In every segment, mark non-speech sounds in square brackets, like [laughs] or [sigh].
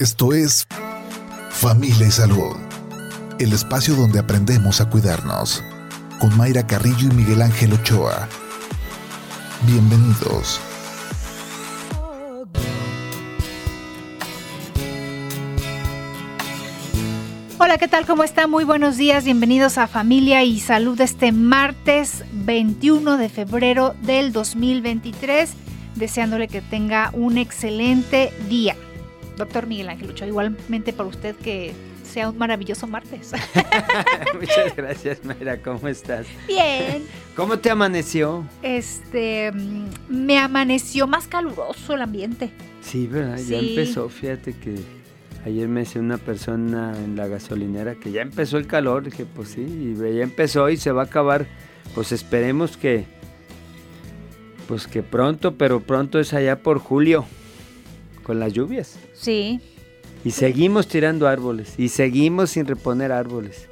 Esto es Familia y Salud, el espacio donde aprendemos a cuidarnos, con Mayra Carrillo y Miguel Ángel Ochoa. Bienvenidos. Hola, ¿qué tal? ¿Cómo está? Muy buenos días. Bienvenidos a Familia y Salud este martes 21 de febrero del 2023. Deseándole que tenga un excelente día. Doctor Miguel Ángel Ochoa, igualmente para usted que sea un maravilloso martes. [laughs] [laughs] Muchas gracias, Mayra. ¿Cómo estás? Bien. ¿Cómo te amaneció? Este, me amaneció más caluroso el ambiente. Sí, ¿verdad? Ya empezó. Fíjate que ayer me decía una persona en la gasolinera que ya empezó el calor. Dije, pues sí, y ya empezó y se va a acabar. Pues esperemos que, pues que pronto, pero pronto es allá por julio, con las lluvias. Sí. Y seguimos tirando árboles y seguimos sin reponer árboles.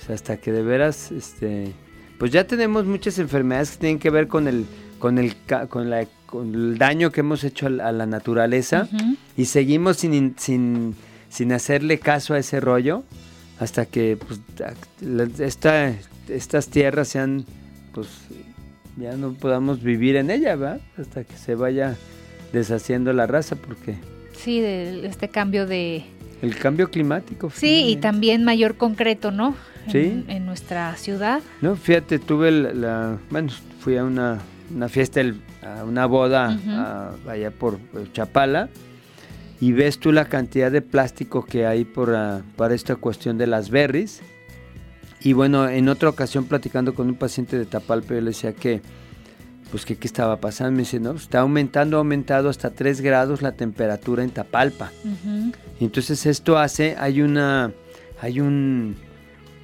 O sea, hasta que de veras, este, pues ya tenemos muchas enfermedades que tienen que ver con el, con el, con la, con el daño que hemos hecho a la, a la naturaleza Ujú. y seguimos sin, in- sin, sin hacerle caso a ese rollo hasta que pues, esta- estas tierras sean, pues ya no podamos vivir en ella, ¿verdad? Hasta que se vaya deshaciendo la raza porque Sí, de este cambio de... el cambio climático. Sí, y también mayor concreto, ¿no? Sí. en nuestra ciudad. No, fíjate, tuve la, la- bueno, fui a una, una fiesta, el- a una boda a- allá por eh, Chapala y ves tú la cantidad de plástico que hay por, ah, para esta cuestión de las berries. Y bueno, en otra ocasión platicando con un paciente de Tapalpa, yo le decía que, pues que qué estaba pasando. Me dice, no, pues, está aumentando, ha aumentado hasta 3 grados la temperatura en Tapalpa. Entonces esto hace, hay una, hay un,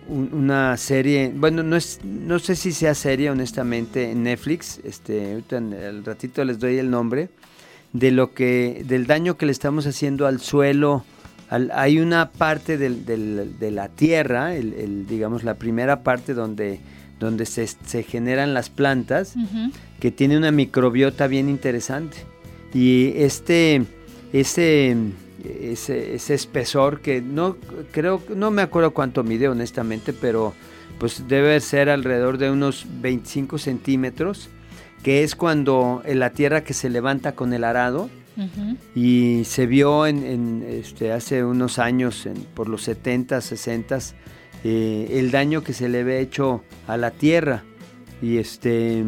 un- una serie, bueno, no es, no sé si sea serie honestamente en Netflix, este, el ratito les doy el nombre, de lo que, del daño que le estamos haciendo al suelo. al- hay una parte del- del- de la tierra, el, el, digamos la primera parte donde, donde se, se generan las plantas, que tiene una microbiota bien interesante. Y este, ese, ese, ese espesor que no creo, no me acuerdo cuánto mide honestamente, pero pues debe ser alrededor de unos 25 centímetros, que es cuando en la tierra que se levanta con el arado y se vio en, en, este, hace unos años, en- por los 70, 60, eh, el daño que se le había hecho a la tierra. Y, este,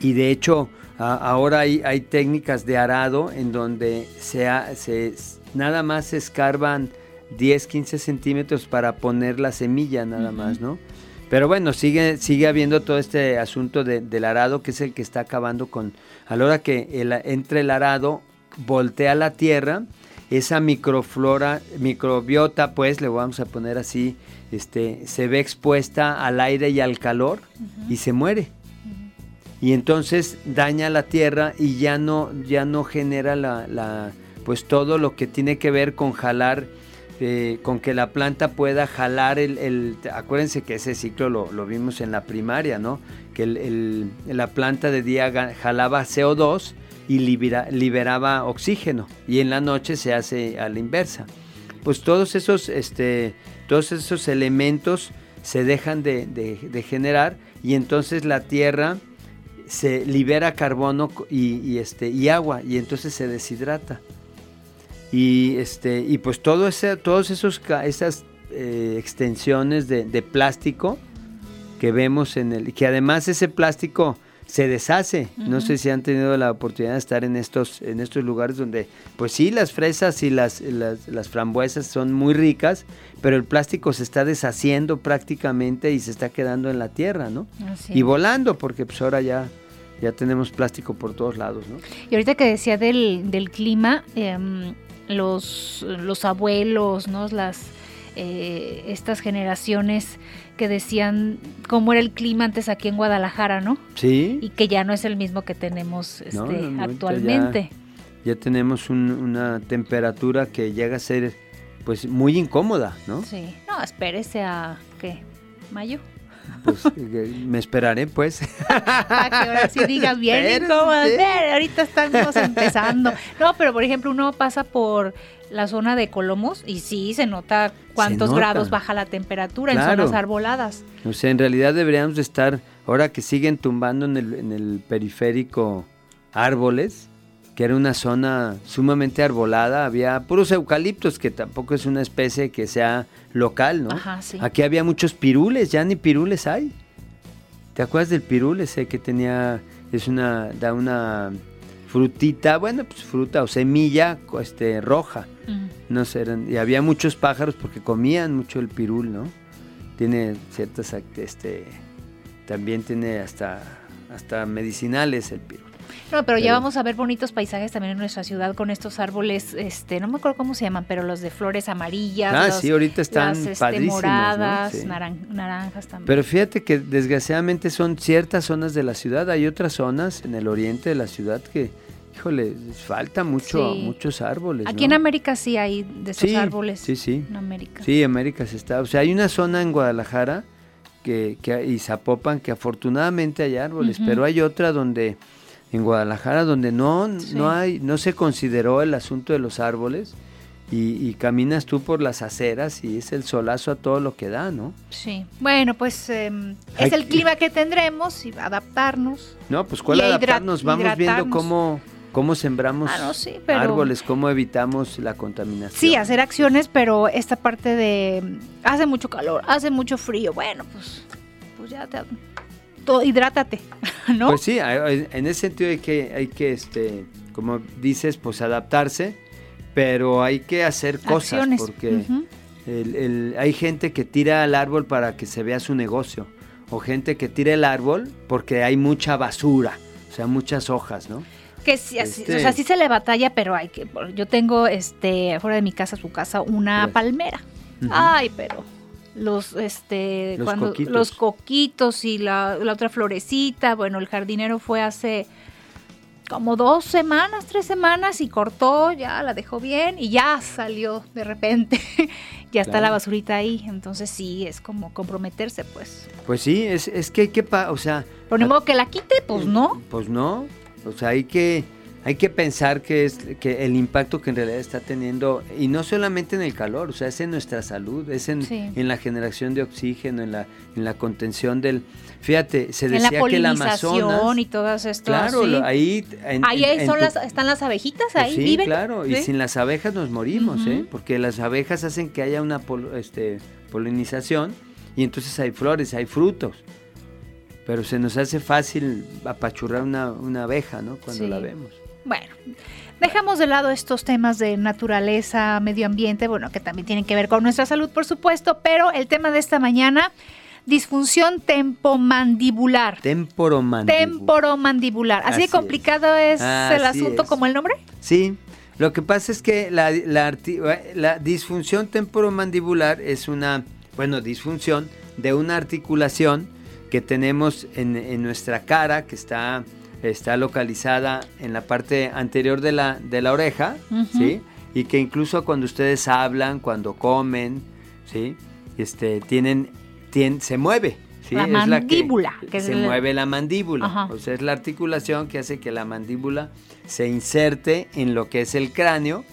y de hecho, a- ahora hay, hay técnicas de arado en donde se, se- nada más se escarban 10, 15 centímetros para poner la semilla, nada más, ¿no? Pero bueno, sigue, sigue habiendo todo este asunto de- del arado que es el que está acabando con... A la hora que el- entre el arado voltea la tierra, esa microflora, microbiota, pues le vamos a poner así, este, se ve expuesta al aire y al calor y se muere. Y entonces daña la tierra y ya no, ya no genera la, la- pues todo lo que tiene que ver con jalar, eh, con que la planta pueda jalar el, el- acuérdense que ese ciclo lo, lo vimos en la primaria, ¿no? Que el- el- la planta de día jalaba CO2 y libera- liberaba oxígeno y en la noche se hace a la inversa. Pues todos esos, este, todos esos elementos se dejan de, de- generar y entonces la tierra se libera carbono y, este, y agua y entonces se deshidrata. Y, este, y pues todo ese, todos esos esas eh, extensiones de, de plástico que vemos en el que además ese plástico se deshace. No sé si han tenido la oportunidad de estar en estos, en estos lugares donde, pues sí, las fresas y las, las, las frambuesas son muy ricas, pero el plástico se está deshaciendo prácticamente y se está quedando en la tierra, ¿no? Así Y volando, porque pues ahora ya, ya tenemos plástico por todos lados, ¿no? Y ahorita que decía del, del clima, em, los, los abuelos, ¿no? Las, eh, estas generaciones que decían cómo era el clima antes aquí en Guadalajara, ¿no? Sí. Y que ya no es el mismo que tenemos este, No, no, actualmente. ya tenemos un- una temperatura que llega a ser pues muy incómoda, ¿no? Sí. No, espérese a, ¿qué? ¿Mayo? Pues [laughs] me esperaré, pues. Para que ahora sí digas [laughs] bien incómodo. Ahorita estamos empezando. [laughs] No, pero por ejemplo, uno pasa por la zona de Colomos y sí se nota cuántos grados baja la temperatura en zonas arboladas. O sea, en realidad deberíamos estar, ahora que siguen tumbando en el, en el periférico árboles, que era una zona sumamente arbolada, había puros eucaliptos, que tampoco es una especie que sea local, ¿no? Ajá, sí. Aquí había muchos pirules, ya ni pirules hay. ¿Te acuerdas del pirul ese que tenía, es una, da una frutita, bueno, pues fruta o semilla este, roja. No sé, y había muchos pájaros porque comían mucho el pirul, ¿no? Tiene ciertas, este, también tiene hasta, hasta medicinales el pirul. No, pero, ya vamos a ver bonitos paisajes también en nuestra ciudad con estos árboles, este, no me acuerdo cómo se llaman, pero los de flores amarillas. Ah, sí, ahorita están las, este, moradas, naranjas también. Pero fíjate que desgraciadamente son ciertas zonas de la ciudad, hay otras zonas en el oriente de la ciudad que, híjole, falta mucho, muchos árboles. Aquí en América sí hay de esos árboles. Sí, sí. En América. Sí, América se está. O sea, hay una zona en Guadalajara que, que y Zapopan que afortunadamente hay árboles, pero hay otra donde en Guadalajara donde no, no hay, no se consideró el asunto de los árboles. Y, caminas tú por las aceras y es el solazo a todo lo que da, ¿no? Sí. Bueno, pues em, es el clima que tendremos y adaptarnos. No, pues ¿cuál adaptarnos? Vamos viendo cómo, cómo sembramos ah, árboles, cómo evitamos la contaminación. Sí, hacer acciones, pero esta parte de hace mucho calor, hace mucho frío, bueno, pues, pues ya te, hidrátate, [laughs] ¿no? Pues sí, en ese sentido hay que, hay que este, como dices, pues adaptarse, pero hay que hacer cosas porque hay gente que tira el árbol para que se vea su negocio, o gente que tira el árbol porque hay mucha basura, o sea, muchas hojas, ¿no? Que sí, o sea, este sí se le batalla, pero hay que, yo tengo, este, fuera de mi casa, su casa, una palmera. Ay, pero los este los cuando coquitos. los coquitos y la, otra florecita. Bueno el jardinero fue hace como dos semanas tres semanas y cortó ya la dejó bien y ya salió de repente. [laughs] Ya está la basurita ahí. Entonces sí es como comprometerse pues. Pues sí es, es que hay que o sea por ni modo que la quite pues no pues no o sea hay que hay que pensar que es que el impacto que en realidad está teniendo, y no solamente en el calor, o sea, es en nuestra salud, es en, en la generación de oxígeno, en la, en la contención del... Fíjate, se decía que el Amazonas... y todas estas... Claro, ahí... ahí son las, están las abejitas, pues ahí sí, claro, y sin las abejas nos morimos, ¿eh? Porque las abejas hacen que haya una este, polinización y entonces hay flores, hay frutos pero se nos hace fácil apachurrar una, una abeja, ¿no? Cuando la vemos. Bueno, dejamos de lado estos temas de naturaleza, medio ambiente, bueno, que también tienen que ver con nuestra salud, por supuesto, pero el tema de esta mañana, disfunción tempomandibular. Temporomandibular. Temporomandibular. ¿Así, de complicado es, el asunto como el nombre? Sí. Lo que pasa es que la, la disfunción temporomandibular es una, bueno, disfunción de una articulación que tenemos en, en nuestra cara, que está está localizada en la parte anterior de la, de la oreja, ¿sí? Y que incluso cuando ustedes hablan, cuando comen, ¿sí? Este, tienen, se mueve, ¿sí? La mandíbula. que se mueve la mandíbula. O sea, es la articulación que hace que la mandíbula se inserte en lo que es el cráneo,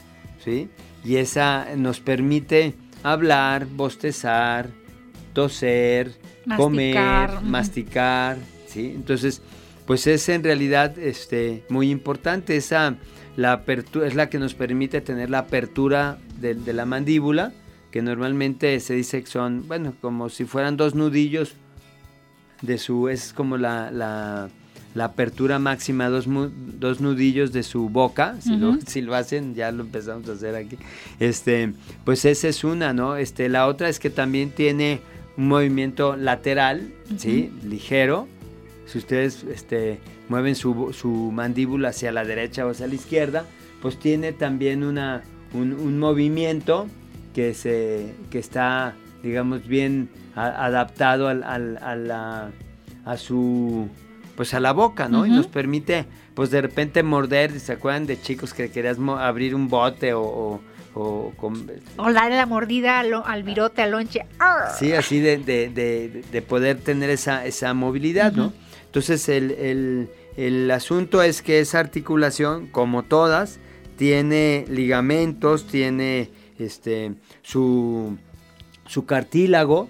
¿sí? Y esa nos permite hablar, bostezar, toser, comer, masticar, ¿sí? Entonces, pues es en realidad este, muy importante. Esa, la apertura, es la que nos permite tener la apertura de, la mandíbula, que normalmente se dice que son, bueno, como si fueran dos nudillos de su, es como la, la, apertura máxima, dos, dos, nudillos de su boca, si, lo, [laughs] si, lo, hacen, ya lo empezamos a hacer aquí, este, pues esa es una, ¿no? Este, la otra es que también tiene un movimiento lateral, ¿sí? Ligero, si ustedes este, mueven su, mandíbula hacia la derecha o hacia la izquierda, pues tiene también una, un, movimiento que, se, que está, digamos, bien adaptado al, a, la, a su pues a la boca, ¿no? Y nos permite, pues de repente morder, ¿se acuerdan de chicos que querías abrir un bote o, o, con, o darle la mordida al, al virote, al lonche. Sí, así de, de, de, de, poder tener esa, esa movilidad, ¿no? Entonces el, el, el, asunto es que esa articulación, como todas, tiene ligamentos, tiene este, su, su cartílago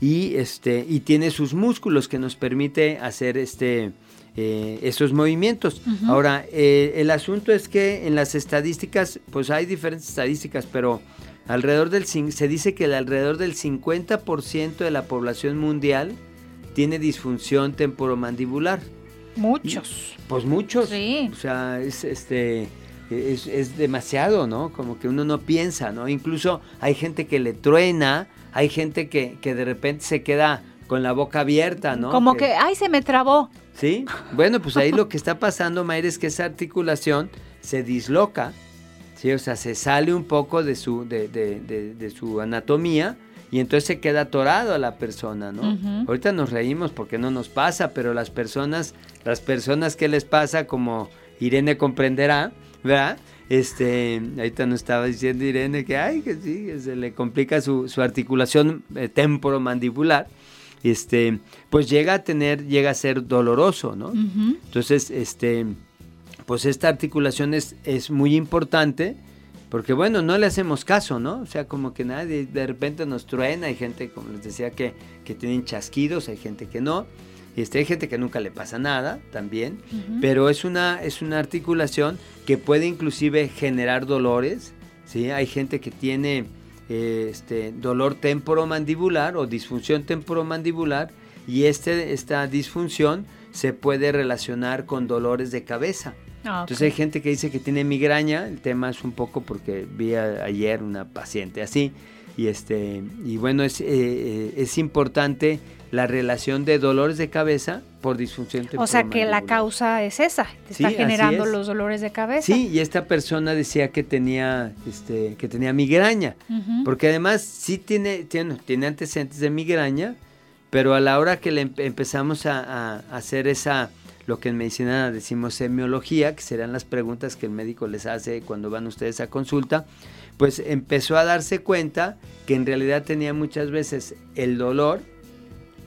y, este, y tiene sus músculos que nos permite hacer este, eh, esos movimientos. Ahora, eh, el asunto es que en las estadísticas, pues hay diferentes estadísticas, pero alrededor del se dice que alrededor del 50% de la población mundial tiene disfunción temporomandibular. Muchos. pues muchos. Sí. O sea, es este es, es, demasiado, ¿no? Como que uno no piensa, ¿no? Incluso hay gente que le truena, hay gente que, que de repente se queda con la boca abierta, ¿no? Como que, ay, se me trabó. Sí, bueno, pues ahí lo que está pasando, Mayra, es que esa articulación se disloca, ¿sí? O sea, se sale un poco de su, de, de, de, de su anatomía y entonces se queda atorado a la persona, ¿no? Uh -huh. Ahorita nos reímos porque no nos pasa, pero las personas, las personas que les pasa, como Irene comprenderá, ¿verdad? Este, ahorita nos estaba diciendo Irene que, ay, que sí, que se le complica su, su articulación eh, temporomandibular este, pues llega a tener, llega a ser doloroso, ¿no? Uh -huh. Entonces, este, pues esta articulación es, es muy importante porque, bueno, no le hacemos caso, ¿no? O sea, como que nadie de repente nos truena, hay gente, como les decía, que, que tienen chasquidos, hay gente que no. Este, hay gente que nunca le pasa nada también, uh -huh. pero es una, es una articulación que puede inclusive generar dolores, ¿sí? Hay gente que tiene este, dolor temporomandibular o disfunción temporomandibular y este, esta disfunción se puede relacionar con dolores de cabeza. Ah, okay. Entonces hay gente que dice que tiene migraña, el tema es un poco porque vi a, ayer una paciente así y este y bueno es, eh, es importante la relación de dolores de cabeza por disfunción O sea que la causa es esa, te sí, está generando los dolores de cabeza. Sí, y esta persona decía que tenía, este, que tenía migraña, uh -huh. porque además sí tiene, tiene, tiene, antecedentes de migraña, pero a la hora que le empezamos a, a, hacer esa, lo que en medicina decimos semiología, que serán las preguntas que el médico les hace cuando van ustedes a consulta, pues empezó a darse cuenta que en realidad tenía muchas veces el dolor,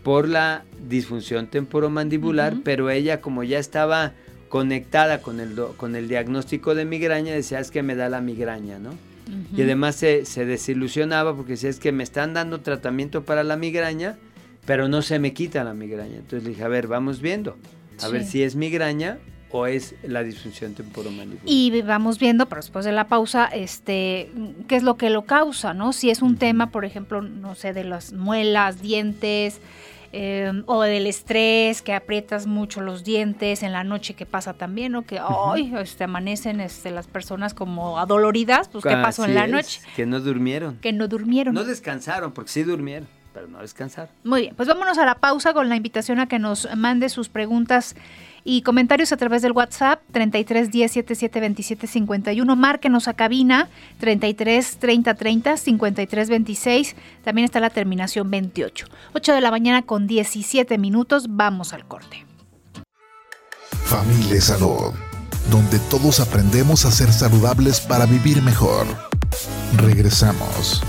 por la disfunción temporomandibular, uh -huh. pero ella como ya estaba conectada con el, con el diagnóstico de migraña, decía, es que me da la migraña, ¿no? Uh -huh. Y además se, se, desilusionaba porque decía, es que me están dando tratamiento para la migraña, pero no se me quita la migraña. Entonces le dije, a ver, vamos viendo, a sí. ver si es migraña o es la disfunción temporomandibular. Y vamos viendo, pero después de la pausa, este, qué es lo que lo causa, ¿no? Si es un uh -huh. tema, por ejemplo, no sé, de las muelas, dientes, eh, o del estrés, que aprietas mucho los dientes en la noche que pasa también, ¿no? Que hoy este, amanecen este, las personas como adoloridas, pues ¿qué pasó en la noche? Es, que no durmieron. Que no durmieron. No descansaron, porque sí durmieron, pero no descansaron. Muy bien, pues vámonos a la pausa con la invitación a que nos mande sus preguntas y comentarios a través del WhatsApp 33 10 77 27 51. Márquenos a cabina 33 30 30 53 26. También está la terminación 28. 8 de la mañana con 17 minutos. Vamos al corte. Familia Salud, donde todos aprendemos a ser saludables para vivir mejor. Regresamos.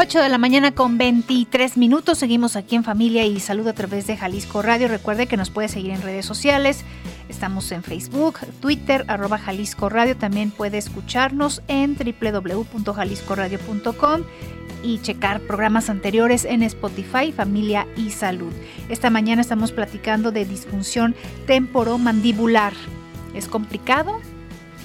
8 de la mañana con 23 minutos. Seguimos aquí en Familia y Salud a través de Jalisco Radio. Recuerde que nos puede seguir en redes sociales. Estamos en Facebook, Twitter, arroba Jalisco Radio. También puede escucharnos en www.jaliscoradio.com y checar programas anteriores en Spotify, Familia y Salud. Esta mañana estamos platicando de disfunción temporomandibular. ¿Es complicado?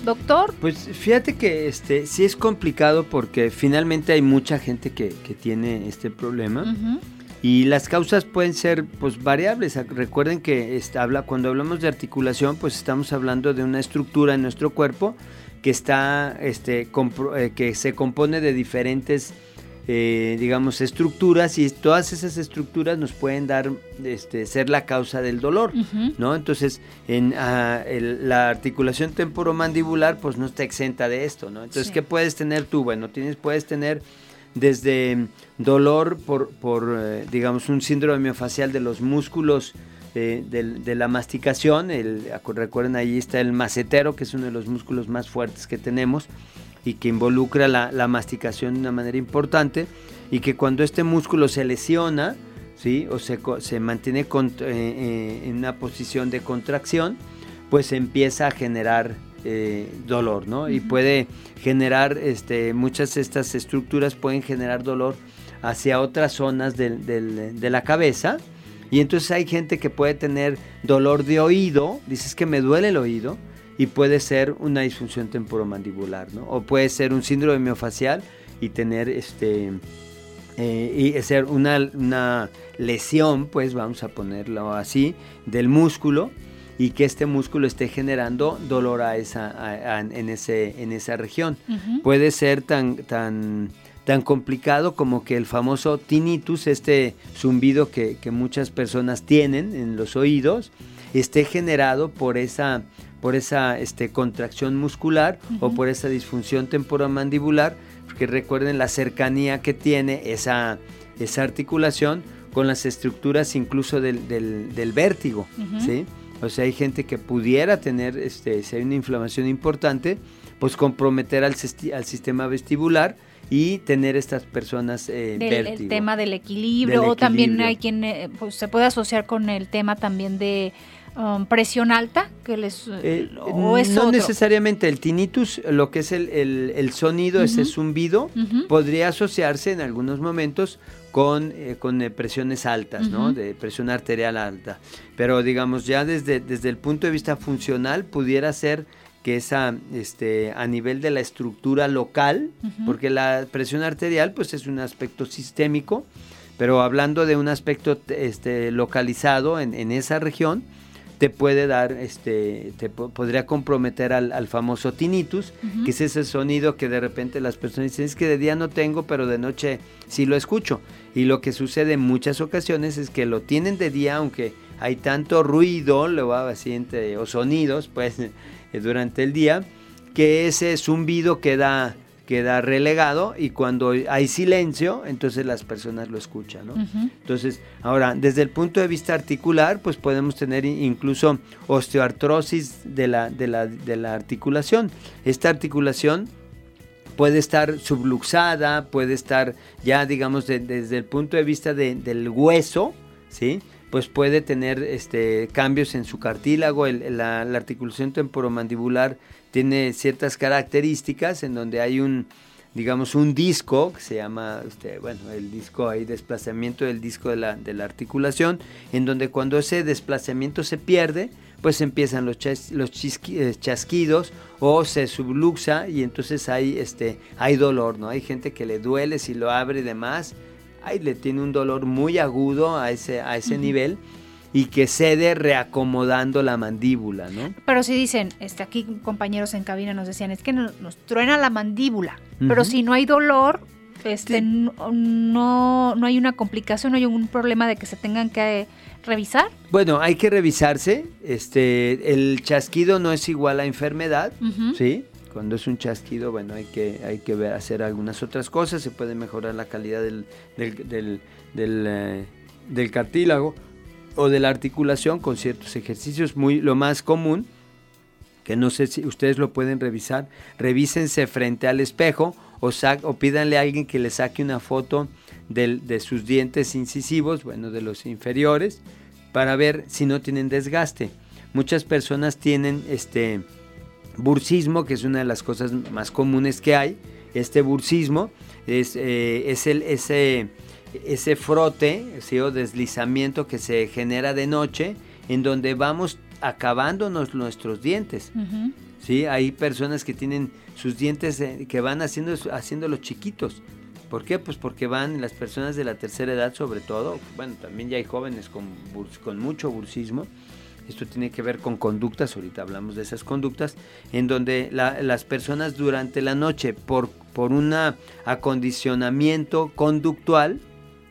Doctor? Pues fíjate que este sí es complicado porque finalmente hay mucha gente que, que tiene este problema. Uh -huh. Y las causas pueden ser pues variables. Recuerden que está, habla, cuando hablamos de articulación, pues estamos hablando de una estructura en nuestro cuerpo que está este, eh, que se compone de diferentes eh, digamos, estructuras y todas esas estructuras nos pueden dar, este, ser la causa del dolor, uh -huh. ¿no? Entonces, en uh, el, la articulación temporomandibular, pues no está exenta de esto, ¿no? Entonces, sí. ¿qué puedes tener tú? Bueno, tienes, puedes tener desde dolor por, por eh, digamos, un síndrome miofascial de los músculos de, la masticación. El, recuerden, ahí está el macetero, que es uno de los músculos más fuertes que tenemos y que involucra la, masticación de una manera importante. Y que cuando este músculo se lesiona, ¿sí? o se, se mantiene eh, eh, en una posición de contracción, pues empieza a generar eh, dolor, ¿no? Y puede generar, este, muchas de estas estructuras pueden generar dolor hacia otras zonas de la cabeza, y entonces hay gente que puede tener dolor de oído, dices que me duele el oído, y puede ser una disfunción temporomandibular, ¿no? O puede ser un síndrome miofacial y tener este eh, y ser una, lesión, pues vamos a ponerlo así, del músculo y que este músculo esté generando dolor a esa, en, ese, en esa región. Puede ser tan, tan tan complicado como que el famoso tinnitus, este zumbido que, muchas personas tienen en los oídos, esté generado por esa, por esa este, contracción muscular o por esa disfunción temporomandibular, porque recuerden la cercanía que tiene esa, esa articulación con las estructuras incluso del, del, vértigo, ¿sí? O sea, hay gente que pudiera tener, este, si hay una inflamación importante, pues comprometer al, al sistema vestibular, y tener estas personas eh, El tema del equilibrio, o también hay quien eh, pues, se puede asociar con el tema también de um, presión alta, que les eh, no necesariamente el tinnitus, lo que es el, sonido, ese zumbido, podría asociarse en algunos momentos con, con presiones altas, ¿no? De presión arterial alta. Pero digamos, ya desde, desde el punto de vista funcional pudiera ser que es a, este, a nivel de la estructura local, porque la presión arterial pues es un aspecto sistémico, pero hablando de un aspecto este, localizado en, en esa región, te puede dar, este, te podría comprometer al, famoso tinnitus, que es ese sonido que de repente las personas dicen, es que de día no tengo, pero de noche sí lo escucho. Y lo que sucede en muchas ocasiones es que lo tienen de día, aunque hay tanto ruido, lo va así o sonidos, pues [laughs] durante el día, que ese zumbido queda, queda relegado y cuando hay silencio, entonces las personas lo escuchan. ¿no? Entonces, ahora, desde el punto de vista articular, pues podemos tener incluso osteoartrosis de la, de la, de la articulación. Esta articulación puede estar subluxada, puede estar ya, digamos, desde el punto de vista del hueso, ¿sí? pues puede tener este, cambios en su cartílago, la, articulación temporomandibular tiene ciertas características en donde hay un, digamos, un disco que se llama, este, bueno, el disco, hay desplazamiento del disco de la, de la articulación, en donde cuando ese desplazamiento se pierde, pues empiezan los, los eh, chasquidos o se subluxa y entonces hay, este, hay dolor, ¿no? Hay gente que le duele si lo abre y demás, ay, le tiene un dolor muy agudo a ese, a ese nivel y que cede reacomodando la mandíbula, ¿no? Pero si dicen, este, aquí compañeros en cabina nos decían, es que nos, truena la mandíbula, pero si no hay dolor, este, no, no hay una complicación, no hay un problema de que se tengan que revisar. Bueno, hay que revisarse. Este, el chasquido no es igual a enfermedad, ¿sí? Cuando es un chasquido, bueno, hay que, hay que ver, hacer algunas otras cosas, se puede mejorar la calidad del, del, eh, del, cartílago o de la articulación con ciertos ejercicios. Muy, lo más común, que no sé si ustedes lo pueden revisar, revísense frente al espejo o, o pídanle a alguien que le saque una foto de sus dientes incisivos, bueno, de los inferiores, para ver si no tienen desgaste. Muchas personas tienen este bursismo, que es una de las cosas más comunes que hay. Este bursismo es, eh, es el, ese, ese frote o deslizamiento que se genera de noche en donde vamos acabándonos nuestros dientes. ¿sí? Hay personas que tienen sus dientes eh, que van haciendo, haciéndolos chiquitos. ¿Por qué? Pues porque van las personas de la tercera edad sobre todo, bueno, también ya hay jóvenes con, con mucho bursismo, esto tiene que ver con conductas, ahorita hablamos de esas conductas, en donde las personas durante la noche, por, por un acondicionamiento conductual,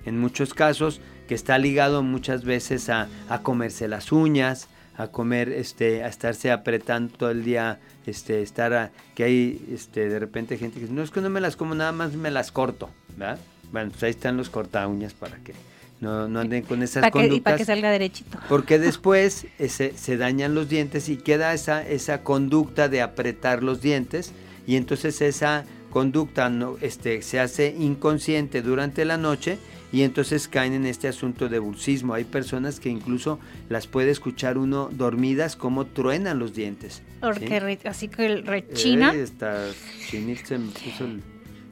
en muchos casos, que está ligado muchas veces a, comerse las uñas, a comer, este, a estarse apretando todo el día, este, estar que hay este, de repente gente que dice, no es que no me las como, nada más me las corto, ¿verdad? Bueno, pues ahí están los corta uñas para que no, no anden con esas para que, conductas. y para que salga derechito. Porque después eh, se, se dañan los dientes y queda esa, esa conducta de apretar los dientes y entonces esa conducta no, este, se hace inconsciente durante la noche y entonces caen en este asunto de bursismo. Hay personas que incluso las puede escuchar uno dormidas como truenan los dientes. Porque ¿sí? así que rechina. Eh, está se me puso el-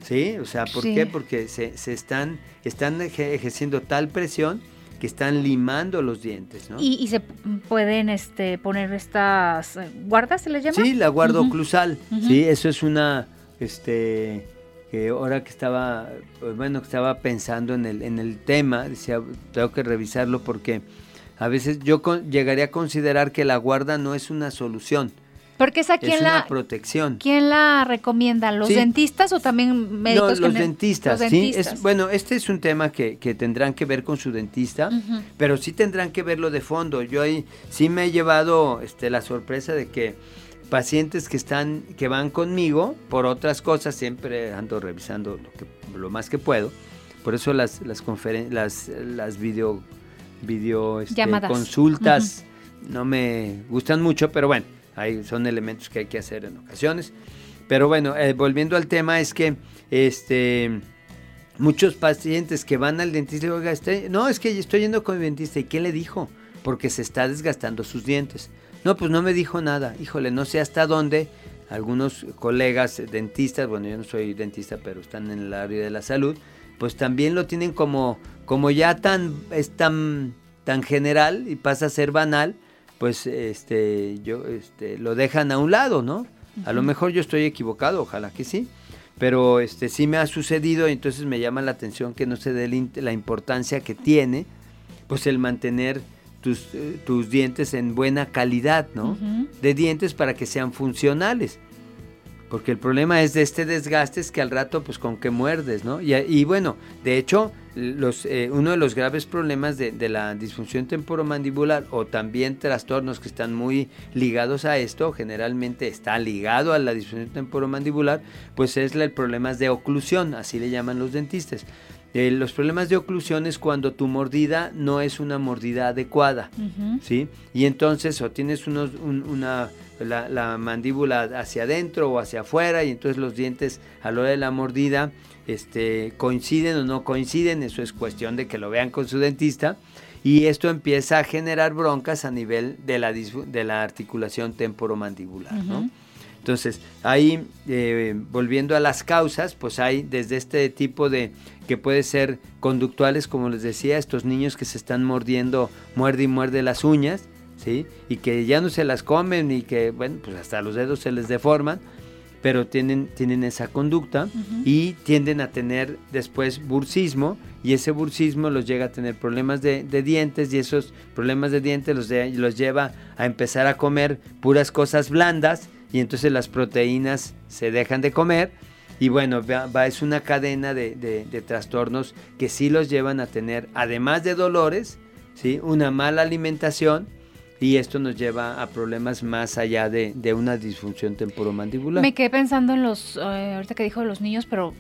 Sí, o sea, ¿por Sí. qué? Porque se, se están, están eje- ejerciendo tal presión que están limando los dientes, ¿no? y, y se pueden este, poner estas eh, guardas, ¿se les llama? Sí, la guarda Ujú. oclusal. Ujú. Sí, eso es una, este, que ahora que estaba, pues, bueno, que estaba pensando en el, en el tema, decía, tengo que revisarlo porque a veces yo con- llegaría a considerar que la guarda no es una solución, Porque esa es quién una la, protección. quién la recomienda, los Sí. dentistas o también médicos no, los dentistas, los sí. dentistas. Es, bueno, este es un tema que, que tendrán que ver con su dentista, pero sí tendrán que verlo de fondo. Yo ahí sí me he llevado este, la sorpresa de que pacientes que están, que van conmigo por otras cosas, siempre ando revisando lo, que, lo más que puedo. Por eso las, las conferen- las, las video, video este, consultas no me gustan mucho, pero bueno, ahí son elementos que hay que hacer en ocasiones. Pero bueno, eh, volviendo al tema, es que este muchos pacientes que van al dentista y oiga, estoy- no, es que estoy yendo con el dentista. ¿Y qué le dijo? Porque se está desgastando sus dientes. No, pues no me dijo nada. Híjole, no sé hasta dónde. Algunos colegas dentistas, bueno, yo no soy dentista, pero están en el área de la salud, pues también lo tienen como, como ya tan, es tan, tan general y pasa a ser banal, pues este, yo, este, lo dejan a un lado, ¿no? A lo mejor yo estoy equivocado, ojalá que sí, pero este sí me ha sucedido y entonces me llama la atención que no se dé la importancia que tiene pues el mantener tus, eh, tus dientes en buena calidad, ¿no? De dientes para que sean funcionales. Porque el problema es de este desgaste es que al rato pues con que muerdes, ¿no? Y, y bueno, de hecho, los, eh, uno de los graves problemas de, de la disfunción temporomandibular o también trastornos que están muy ligados a esto, generalmente está ligado a la disfunción temporomandibular, pues es el problema de oclusión, así le llaman los dentistas. Eh, los problemas de oclusión es cuando tu mordida no es una mordida adecuada. ¿sí? Y entonces o tienes unos, un- una, la, la mandíbula hacia adentro o hacia afuera y entonces los dientes a la hora de la mordida este, coinciden o no coinciden, eso es cuestión de que lo vean con su dentista y esto empieza a generar broncas a nivel de la, de la articulación temporomandibular, ¿no? Entonces, ahí, eh, volviendo a las causas, pues hay desde este tipo de, que puede ser conductuales, como les decía, estos niños que se están mordiendo, muerde y muerde las uñas, ¿sí? Y que ya no se las comen y que, bueno, pues hasta los dedos se les deforman, pero tienen, tienen esa conducta y tienden a tener después bursismo y ese bursismo los llega a tener problemas de, de dientes y esos problemas de dientes los, de- los lleva a empezar a comer puras cosas blandas y entonces las proteínas se dejan de comer y bueno, va, es una cadena de, de- trastornos que sí los llevan a tener, además de dolores, ¿sí? una mala alimentación y esto nos lleva a problemas más allá de, de una disfunción temporomandibular. Me quedé pensando en los, eh, ahorita que dijo los niños, pero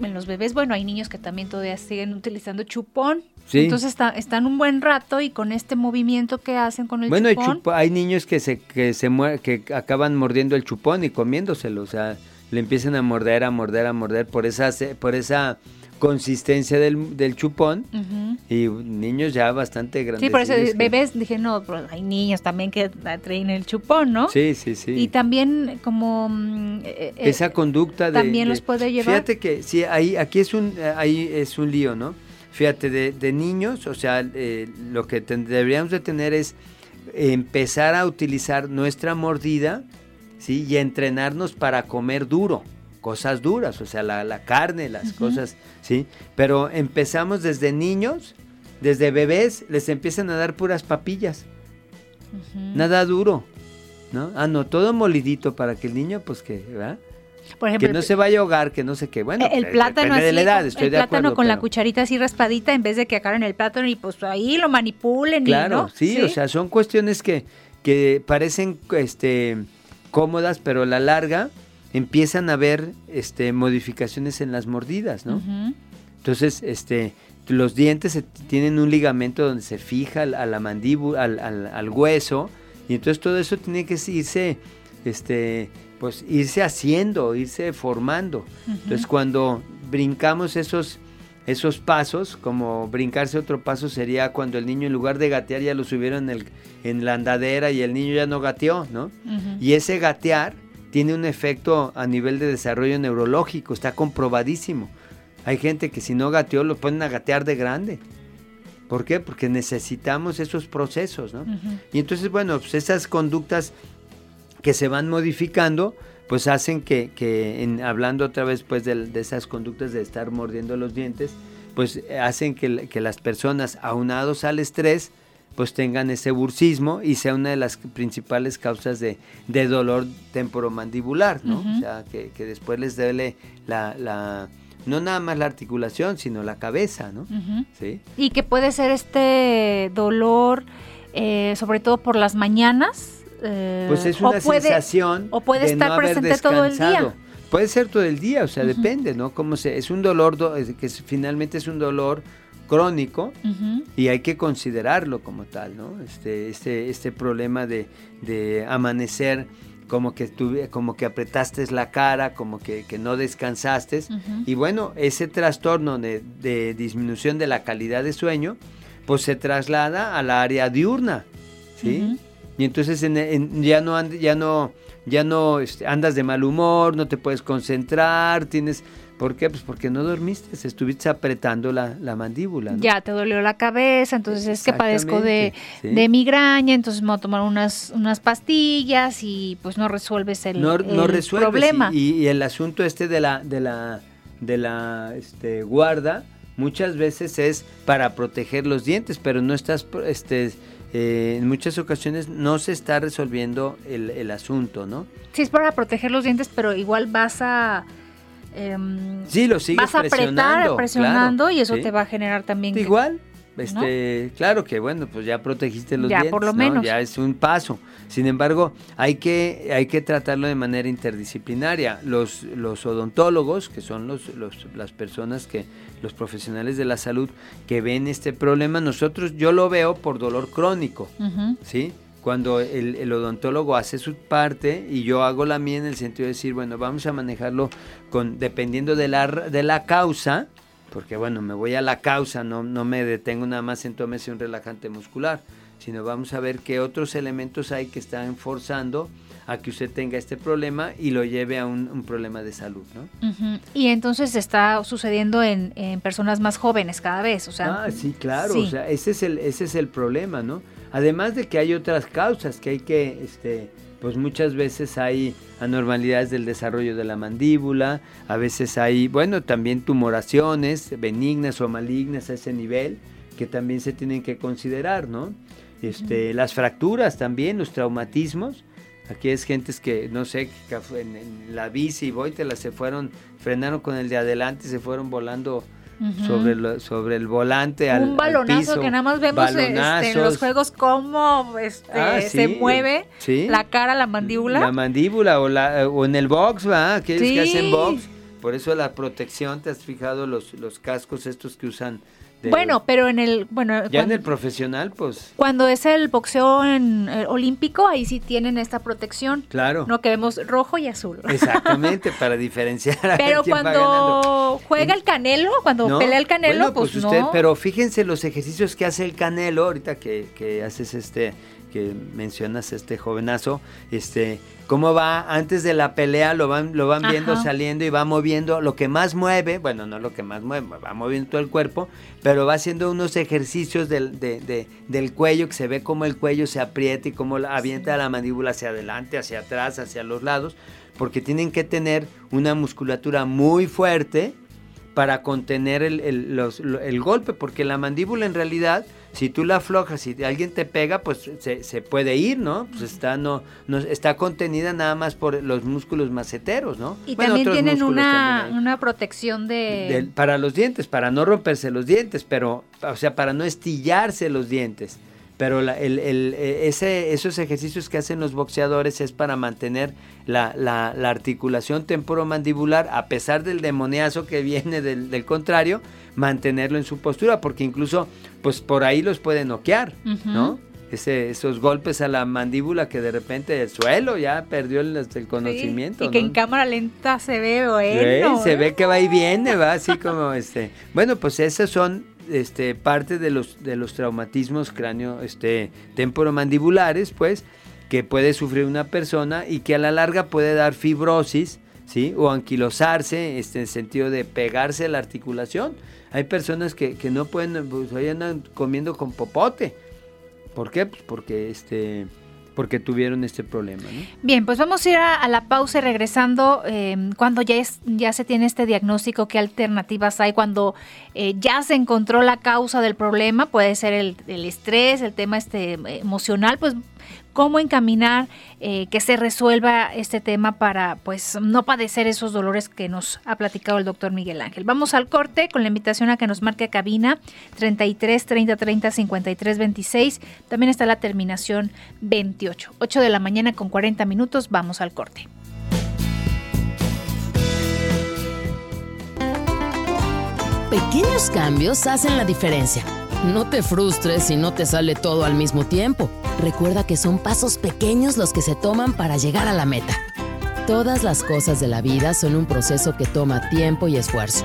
en los bebés, bueno, hay niños que también todavía siguen utilizando chupón. Sí. Entonces está- están un buen rato y con este movimiento que hacen con el Bueno, chupón. chupo- hay niños que se que se que acaban mordiendo el chupón y comiéndoselo, o sea, le empiezan a morder, a morder, a morder por esa por esa consistencia del, del chupón y niños ya bastante grandes. Sí, por eso bebés dije, no, pero hay niños también que traen el chupón, ¿no? Sí, sí, sí. Y también como... mm, eh, eh, esa conducta de también de- los puede llevar. Fíjate que sí, ahí aquí es un eh, ahí es un lío, ¿no? Fíjate de, de niños, o sea, eh, lo que deberíamos de tener es empezar a utilizar nuestra mordida, ¿sí? Y entrenarnos para comer duro, cosas duras, o sea, la, la carne, las cosas, ¿sí? Pero empezamos desde niños, desde bebés, les empiezan a dar puras papillas, nada duro, ¿no? Ah, no, todo molidito para que el niño, pues que, ¿verdad? Por ejemplo, que no se vaya a ahogar, que no sé qué. Bueno, el pues, plátano depende de la así, edad, estoy el de plátano acuerdo. con la cucharita así raspadita en vez de que agarren el plátano y pues ahí lo manipulen y Claro, no. sí, o sea, son cuestiones que, que parecen este, cómodas, pero a la larga empiezan a haber este, modificaciones en las mordidas, ¿no? Entonces, este, los dientes se- tienen un ligamento donde se fija a la mandíbula, al, al- al hueso, y entonces todo eso tiene que irse, este, pues irse haciendo, irse formando. Entonces cuando brincamos esos, esos pasos, como brincarse otro paso sería cuando el niño en lugar de gatear ya lo subieron en, el- en la andadera y el niño ya no gateó, ¿no? Y ese gatear tiene un efecto a nivel de desarrollo neurológico, está comprobadísimo. Hay gente que si no gateó lo ponen a gatear de grande. ¿Por qué? Porque necesitamos esos procesos, ¿no? Y entonces, bueno, pues esas conductas que se van modificando, pues hacen que, que en- hablando otra vez pues del- de, esas conductas de estar mordiendo los dientes, pues eh, hacen que, que las personas aunados al estrés, pues tengan ese bursismo y sea una de las principales causas de, de dolor temporomandibular, ¿no? O sea, que, que después les duele la, la, no nada más la articulación, sino la cabeza, ¿no? ¿Sí? Y que puede ser este dolor, eh, sobre todo por las mañanas. Eh, Pues es o una puede- sensación o puede de estar no haber presente todo el día. Puede ser todo el día, o sea, depende, ¿no? Como se, es un dolor do- que es- finalmente es un dolor crónico y hay que considerarlo como tal, ¿no? Este, este, este problema de, de amanecer como que tuve, como que apretaste la cara, como que, que no descansaste. Y bueno, ese trastorno de, de disminución de la calidad de sueño, pues se traslada a la área diurna, ¿sí? Y entonces en- en- ya no and- ya no ya no este, andas de mal humor, no te puedes concentrar, tienes ¿por qué? Pues porque no dormiste, estuviste apretando la, la mandíbula. ¿no? Ya te dolió la cabeza, entonces es que padezco de, sí. de migraña, entonces me voy a tomar unas, unas pastillas y pues no resuelves el, no, no el resuelves. problema. Y, y el asunto este de la, de la, de la este, guarda muchas veces es para proteger los dientes, pero no estás, este, eh, en muchas ocasiones no se está resolviendo el, el asunto, ¿no? Sí, es para proteger los dientes, pero igual vas a... em, Sí, lo sigues vas a apretar presionando, presionando claro, y eso sí. te va a generar también... Igual, este, claro que bueno, pues ya protegiste los Ya, dientes, por lo ¿no? menos. ya es un paso. Sin embargo, hay que, hay que tratarlo de manera interdisciplinaria. Los, los odontólogos, que son los, los- las personas que, los profesionales de la salud que ven este problema, nosotros, yo lo veo por dolor crónico. ¿sí? Cuando el, el odontólogo hace su parte y yo hago la mía en el sentido de decir, bueno, vamos a manejarlo con dependiendo de la, de la causa, porque bueno, me voy a la causa, no, no me detengo nada más en tómese un relajante muscular, sino vamos a ver qué otros elementos hay que están forzando a que usted tenga este problema y lo lleve a un, un problema de salud, ¿no? Y entonces está sucediendo en, en personas más jóvenes cada vez, o sea... ah, sí, claro, sí. o sea, ese es el ese es el problema, ¿no? Además de que hay otras causas que hay que este pues muchas veces hay anormalidades del desarrollo de la mandíbula, a veces hay, bueno, también tumoraciones benignas o malignas a ese nivel que también se tienen que considerar, ¿no? Este, las fracturas también, los traumatismos. Aquí es gentes que, no sé, que en, en la bici y boitela se fueron, frenaron con el de adelante y se fueron volando Sobre, lo- sobre el volante al, un al balonazo piso. que nada más vemos este, en los juegos cómo este, Ah, se mueve sí. la cara, la mandíbula. La mandíbula o, la, o en el box, ¿va? Aquellos que Sí. hacen box. Por eso la protección, ¿te has fijado los, los cascos estos que usan? Bueno, pero en el bueno Ya en el profesional, pues, cuando es el boxeo en, eh, olímpico ahí sí tienen esta protección, claro. no que vemos rojo y azul. [laughs] Exactamente, para diferenciar a Pero quién va ganando. cuando juega el Canelo, cuando ¿No? pelea el Canelo, Bueno, pues, usted, no. pero fíjense los ejercicios que hace el Canelo, ahorita que, que haces este, que mencionas este jovenazo, este, cómo va antes de la pelea, lo van, lo van viendo Ajá. saliendo y va moviendo, lo que más mueve, bueno, no lo que más mueve, va moviendo todo el cuerpo, pero va haciendo unos ejercicios del, de- de- del cuello, que se ve como el cuello se aprieta y cómo avienta la mandíbula hacia adelante, hacia atrás, hacia los lados, porque tienen que tener una musculatura muy fuerte, para contener el, el- los- lo- el golpe, porque la mandíbula en realidad, si tú la aflojas y alguien te pega, pues se, se puede ir, ¿no? Pues está, no, no, está contenida nada más por los músculos maceteros, ¿no? y Bueno, también tienen una, también una protección de... Del- para los dientes, para no romperse los dientes, pero, o sea, para no estillarse los dientes. Pero e, ese, esos ejercicios que hacen los boxeadores es para mantener la, la, articulación temporomandibular, a pesar del demoniazo que viene del, contrario, mantenerlo en su postura, porque incluso pues por ahí los puede noquear, ¿no? Ese, esos golpes a la mandíbula que de repente el suelo ya perdió el, conocimiento. y que en cámara lenta se ve bueno. se ve que va y viene, va así como este. Bueno, pues esos son este, parte de los, de los traumatismos cráneo este, temporomandibulares, pues, que puede sufrir una persona y que a la larga puede dar fibrosis, ¿sí? O anquilosarse, este, en el sentido de pegarse a la articulación. Hay personas que, no pueden, pues ahí andan comiendo con popote. ¿Por qué? Pues porque este porque tuvieron este problema. Bien, pues vamos a ir a, la pausa y regresando em, cuando ya, es, ya se tiene este diagnóstico, qué alternativas hay, cuando eh, ya se encontró la causa del problema, puede ser el, el estrés, el tema este emocional, pues cómo encaminar eh, que se resuelva este tema para pues no padecer esos dolores que nos ha platicado el doctor Miguel Ángel. Vamos al corte con la invitación a que nos marque a cabina 33 30 30 53 26. También está la terminación 28. 8 de la mañana con 40 minutos. Vamos al corte. Pequeños cambios hacen la diferencia. No te frustres si no te sale todo al mismo tiempo. Recuerda que son pasos pequeños los que se toman para llegar a la meta. Todas las cosas de la vida son un proceso que toma tiempo y esfuerzo.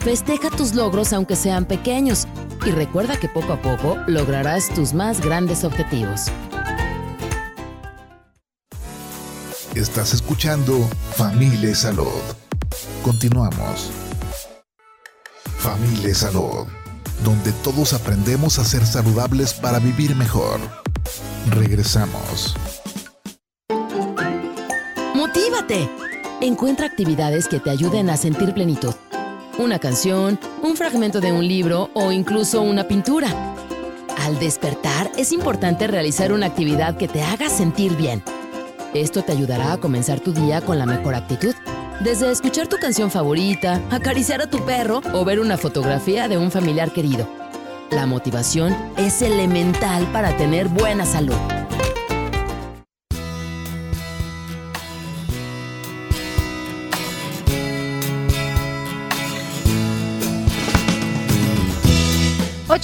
Festeja tus logros aunque sean pequeños y recuerda que poco a poco lograrás tus más grandes objetivos. Estás escuchando Familia Salud. Continuamos. Familia Salud donde todos aprendemos a ser saludables para vivir mejor. Regresamos. ¡Motívate! Encuentra actividades que te ayuden a sentir plenitud. Una canción, un fragmento de un libro o incluso una pintura. Al despertar es importante realizar una actividad que te haga sentir bien. Esto te ayudará a comenzar tu día con la mejor actitud. Desde escuchar tu canción favorita, acariciar a tu perro o ver una fotografía de un familiar querido. La motivación es elemental para tener buena salud.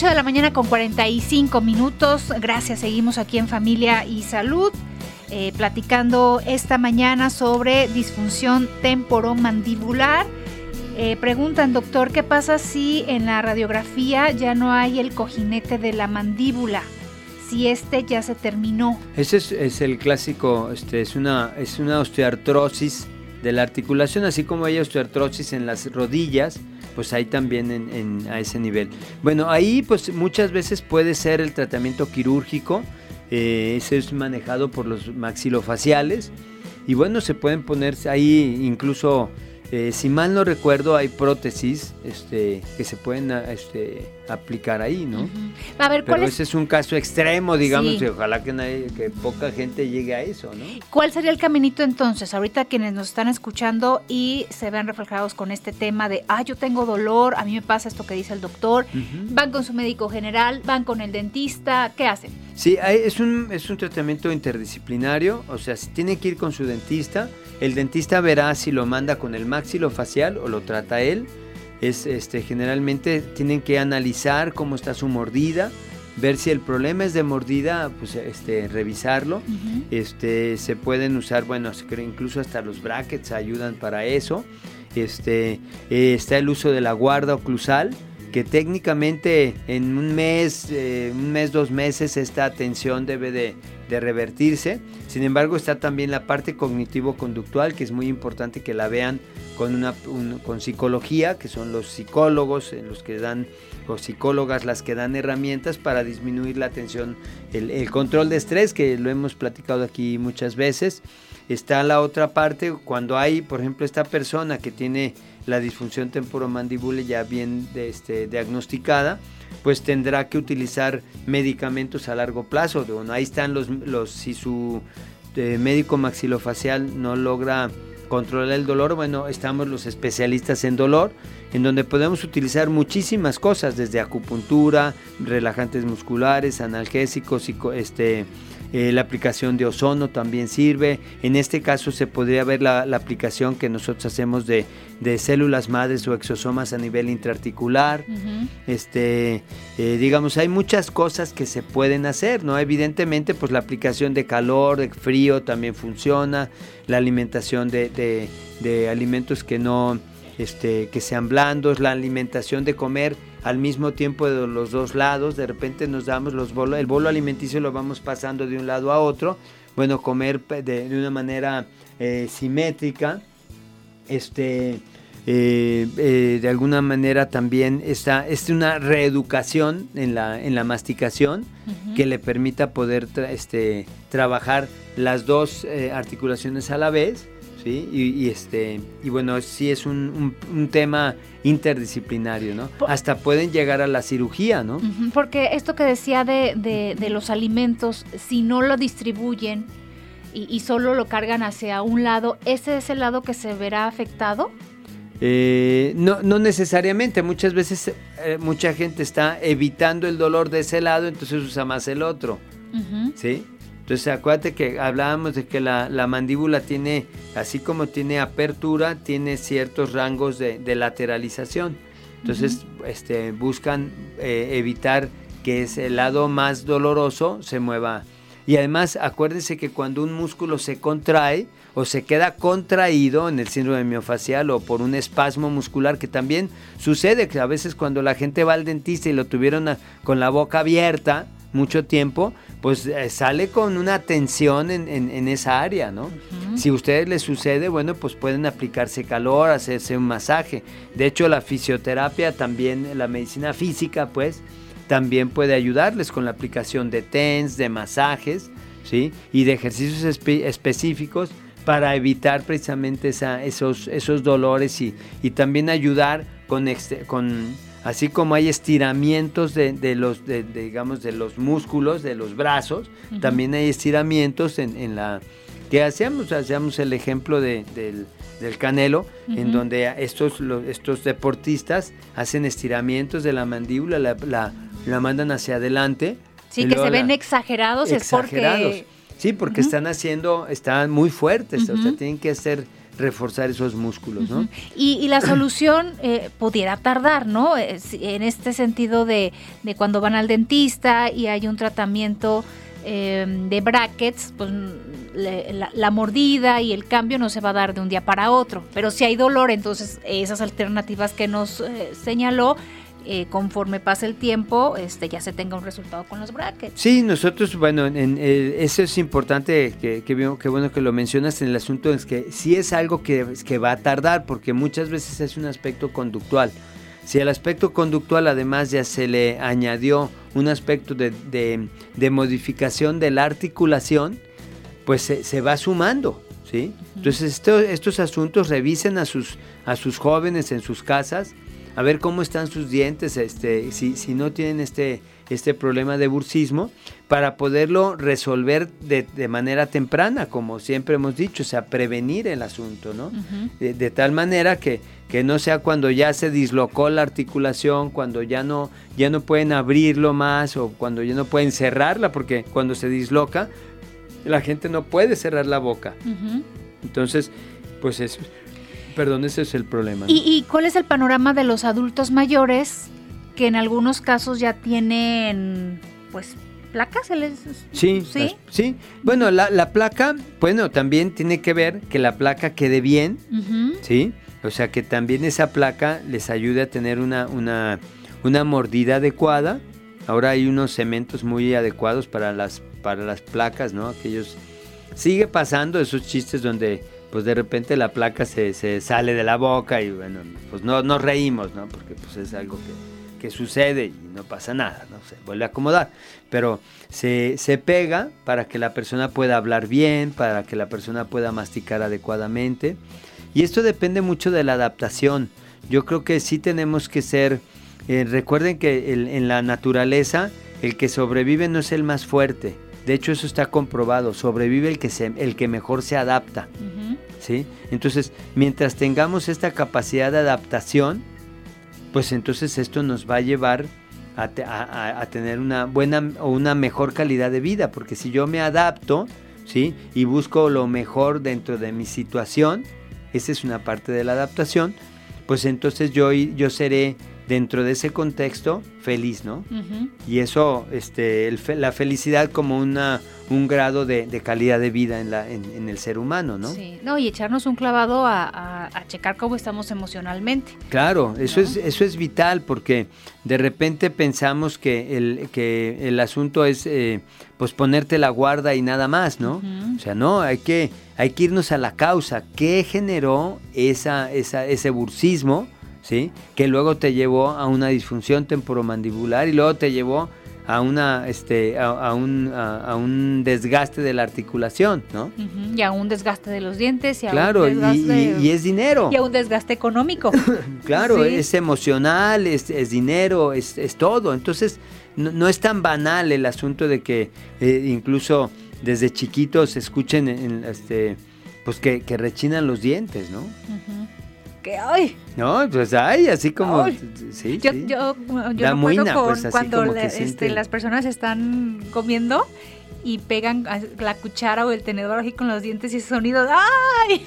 De la mañana con 45 minutos. Gracias, seguimos aquí en Familia y Salud. Eh, platicando esta mañana sobre disfunción temporomandibular. Eh, preguntan, doctor, ¿qué pasa si en la radiografía ya no hay el cojinete de la mandíbula? Si este ya se terminó. Ese es, el clásico, este, es, una, es una osteoartrosis de la articulación, así como hay osteoartrosis en las rodillas, pues hay también a ese nivel. Bueno, ahí pues muchas veces puede ser el tratamiento quirúrgico, eh, ese es manejado por los maxilofaciales. Y bueno, se pueden poner ahí incluso eh, si mal no recuerdo, hay prótesis este, que se pueden ah, este, aplicar ahí, ¿no? A ver, Pero ese es un caso extremo, digamos, y ojalá que, nadie, que poca gente llegue a eso, ¿no? ¿Cuál sería el caminito entonces? Ahorita quienes nos están escuchando y se ven reflejados con este tema de, ah, yo tengo dolor, a mí me pasa esto que dice el doctor, van con su médico general, van con el dentista, ¿qué hacen? Sí, es un, es un tratamiento interdisciplinario, o sea, si tiene que ir con su dentista, el dentista verá si lo manda con el maxilofacial o lo trata él. Es, este, generalmente tienen que analizar cómo está su mordida, ver si el problema es de mordida, pues este, revisarlo. este, se pueden usar, bueno, incluso hasta los brackets ayudan para eso. Este, eh, está el uso de la guarda oclusal, que técnicamente en un mes, eh, un mes, dos meses, esta tensión debe de, revertirse. Sin embargo, está también la parte cognitivo-conductual, que es muy importante que la vean con, una, con psicología, que son los psicólogos, eh, los que dan, o psicólogas las que dan herramientas para disminuir la tensión, el, el control de estrés, que lo hemos platicado aquí muchas veces. Está la otra parte, cuando hay, por ejemplo, esta persona que tiene la disfunción temporomandibular ya bien este, diagnosticada, pues tendrá que utilizar medicamentos a largo plazo. Bueno, ahí están los, los si su eh, médico maxilofacial no logra controlar el dolor, bueno, estamos los especialistas en dolor, en donde podemos utilizar muchísimas cosas, desde acupuntura, relajantes musculares, analgésicos, este, eh, la aplicación de ozono también sirve. En este caso se podría ver la, aplicación que nosotros hacemos de, células madres o exosomas a nivel intraarticular. este, eh, digamos, hay muchas cosas que se pueden hacer, ¿no? Evidentemente, pues la aplicación de calor, de frío también funciona, la alimentación de, de alimentos que no, este, que sean blandos, la alimentación de comer al mismo tiempo de los dos lados, de repente nos damos los bolos, el bolo alimenticio lo vamos pasando de un lado a otro, bueno, comer de, una manera eh, simétrica, este, eh, eh, de alguna manera también está es una reeducación en la, en la masticación que le permita poder este, trabajar las dos articulaciones a la vez ¿sí? Y, este, y bueno, sí es un, tema interdisciplinario, ¿no? Hasta pueden llegar a la cirugía, ¿no? Porque esto que decía de, los alimentos, si no lo distribuyen y, solo lo cargan hacia un lado, ¿ese es el lado que se verá afectado? Eh, no, no necesariamente, muchas veces eh, mucha gente está evitando el dolor de ese lado, entonces usa más el otro, ¿sí? Entonces acuérdate que hablábamos de que la, mandíbula tiene, así como tiene apertura, tiene ciertos rangos de, lateralización. Entonces este, buscan eh, evitar que ese lado más doloroso se mueva. Y además acuérdense que cuando un músculo se contrae o se queda contraído en el síndrome miofacial o por un espasmo muscular que también sucede que a veces cuando la gente va al dentista y lo tuvieron con la boca abierta, mucho tiempo, pues eh, sale con una tensión en, esa área, ¿no? Si a ustedes les sucede, bueno, pues pueden aplicarse calor, hacerse un masaje. De hecho, la fisioterapia también, la medicina física, pues, también puede ayudarles con la aplicación de TENS, de masajes, ¿sí? Y de ejercicios específicos para evitar precisamente esos, esos dolores y, y también ayudar con, con así como hay estiramientos de, los, digamos, de los músculos, de los brazos, también hay estiramientos en, la que hacemos, hacemos el ejemplo del, canelo, en donde estos, estos deportistas hacen estiramientos de la mandíbula, la, mandan hacia adelante. Sí, que se ven exagerados, exagerados, es porque... Sí, porque están haciendo, están muy fuertes, o sea, tienen que hacer reforzar esos músculos, ¿no? y, la solución eh, pudiera tardar, ¿no? En este sentido de, cuando van al dentista y hay un tratamiento eh, de brackets, pues la, mordida y el cambio no se va a dar de un día para otro. Pero si hay dolor, entonces esas alternativas que nos eh, señaló eh, conforme pase el tiempo, este, ya se tenga un resultado con los brackets. Sí, nosotros, bueno, en, eh, eso es importante, que, que, bueno que lo mencionas en el asunto, es que sí es algo que, que va a tardar, porque muchas veces es un aspecto conductual. Si al aspecto conductual además ya se le añadió un aspecto de, de, modificación de la articulación, pues se, se va sumando. ¿sí? Entonces estos asuntos revisen a sus, a sus jóvenes en sus casas a ver cómo están sus dientes, este, si, si no tienen este, este problema de bursismo, para poderlo resolver de, manera temprana, como siempre hemos dicho, o sea, prevenir el asunto, ¿no? de, tal manera que, que no sea cuando ya se dislocó la articulación, cuando ya no, ya no pueden abrirlo más o cuando ya no pueden cerrarla, porque cuando se disloca, la gente no puede cerrar la boca. Entonces, pues eso. Perdón, ese es el problema. ¿Y, cuál es el panorama de los adultos mayores que en algunos casos ya tienen, pues, placas? Sí, sí. sí. Bueno, la, placa, bueno, también tiene que ver que la placa quede bien, ¿sí? O sea, que también esa placa les ayude a tener una, una, una mordida adecuada. Ahora hay unos cementos muy adecuados para las, para las placas, ¿no? Aquellos... Sigue pasando esos chistes donde pues de repente la placa se, se, sale de la boca y bueno, pues no nos reímos, ¿no? Porque pues es algo que, que, sucede y no pasa nada, ¿no? Se vuelve a acomodar. Pero se, se pega para que la persona pueda hablar bien, para que la persona pueda masticar adecuadamente. Y esto depende mucho de la adaptación. Yo creo que sí tenemos que ser, eh, recuerden que en la naturaleza el que sobrevive no es el más fuerte. De hecho eso está comprobado, sobrevive el que, se, el que mejor se adapta. Entonces, mientras tengamos esta capacidad de adaptación, pues entonces esto nos va a llevar a, a, tener una buena o una mejor calidad de vida, porque si yo me adapto, ¿sí? Y busco lo mejor dentro de mi situación, esa es una parte de la adaptación, pues entonces yo, yo seré dentro de ese contexto feliz, ¿no? Y eso, este, la felicidad como una, un grado de, calidad de vida en, la, en, el ser humano, ¿no? Sí, no, y echarnos un clavado a, checar cómo estamos emocionalmente. Claro, eso, es, eso es vital porque de repente pensamos que el, que el asunto es eh, pues ponerte la guarda y nada más, ¿no? O sea, no, hay que, hay que irnos a la causa. ¿Qué generó esa, esa, ese bursismo? ¿Sí? Que luego te llevó a una disfunción temporomandibular y luego te llevó a una este a, un, a, un desgaste de la articulación, ¿no? Y a un desgaste de los dientes y a claro, un desgaste, y, es dinero. Y a un desgaste económico. [laughs] claro, es emocional, es, es dinero, es, es, todo. Entonces, no, es tan banal el asunto de que eh, incluso desde chiquitos escuchen en, este pues que, que, rechinan los dientes, ¿no? Que ay. No, pues ay, así como sí, yo, sí. yo, yo pues, cuando este, las personas están comiendo y pegan la cuchara o el tenedor así con los dientes y ese sonido [laughs] ¡ay!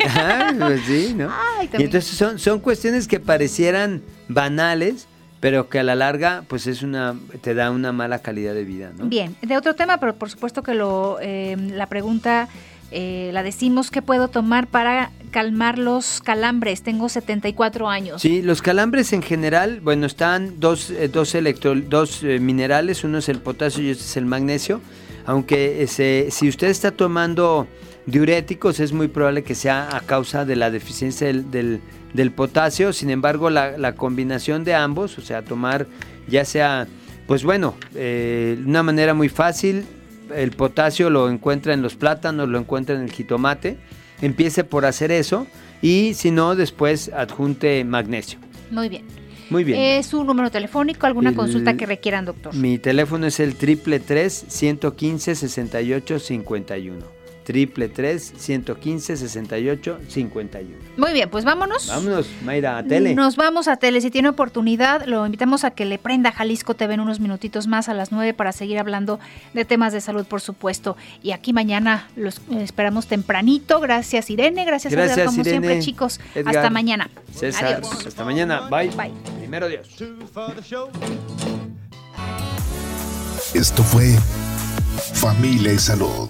pues sí, ¿no? y entonces son, son cuestiones que parecieran banales, pero que a la larga pues es una te da una mala calidad de vida, ¿no? Bien, de otro tema, pero por supuesto que lo eh, la pregunta eh, la decimos que puedo tomar para calmar los calambres. Tengo 74 años. Sí, los calambres en general, bueno, están dos, eh, dos, electro, dos eh, minerales, uno es el potasio y otro es el magnesio. Aunque si usted está tomando diuréticos, es muy probable que sea a causa de la deficiencia del, del, potasio. Sin embargo, la, la, combinación de ambos, o sea, tomar ya sea, pues bueno, una manera muy fácil, el potasio lo encuentra en los plátanos, lo encuentra en el jitomate. Empiece por hacer eso y si no, después adjunte magnesio. Muy bien. Muy bien. ¿Es un número telefónico, alguna consulta que requieran, doctor? Mi teléfono es el triple 115 68 51 triple 115 68 51. Muy bien, pues vámonos. Vámonos, Mayra, a tele. Nos vamos a tele. Si tiene oportunidad, lo invitamos a que le prenda Jalisco TV en unos minutitos más a las 9 para seguir hablando de temas de salud, por supuesto. Y aquí mañana los esperamos tempranito. Gracias, Irene. Gracias, Gracias como siempre, chicos. Hasta mañana. César, hasta mañana. Bye. Bye. Primero Dios. Esto fue Familia y Salud